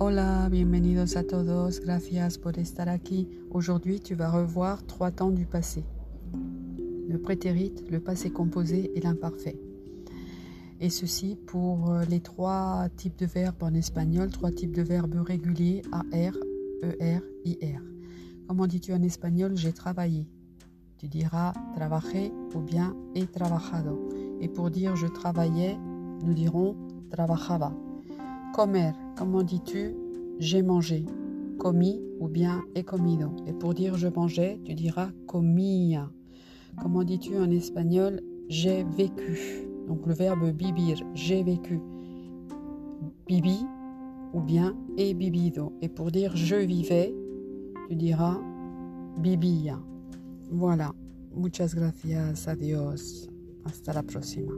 Hola, bienvenidos a todos, gracias por estar aquí. Aujourd'hui, tu vas revoir trois temps du passé. Le prétérit, le passé composé et l'imparfait. Et ceci pour euh, les trois types de verbes en espagnol, trois types de verbes réguliers, AR, ER, IR. Comment dis-tu en espagnol j'ai travaillé? Tu diras trabajé ou bien he trabajado. Et pour dire je travaillais, nous dirons trabajaba. Comer, comment dis-tu j'ai mangé Comi ou bien he comido. Et pour dire je mangeais, tu diras comía. Comment dis-tu en espagnol j'ai vécu? Donc le verbe vivir, j'ai vécu. Bibi ou bien he vivido. Et pour dire je vivais, tu diras vivía. Voilà. Muchas gracias. Adiós. Hasta la próxima.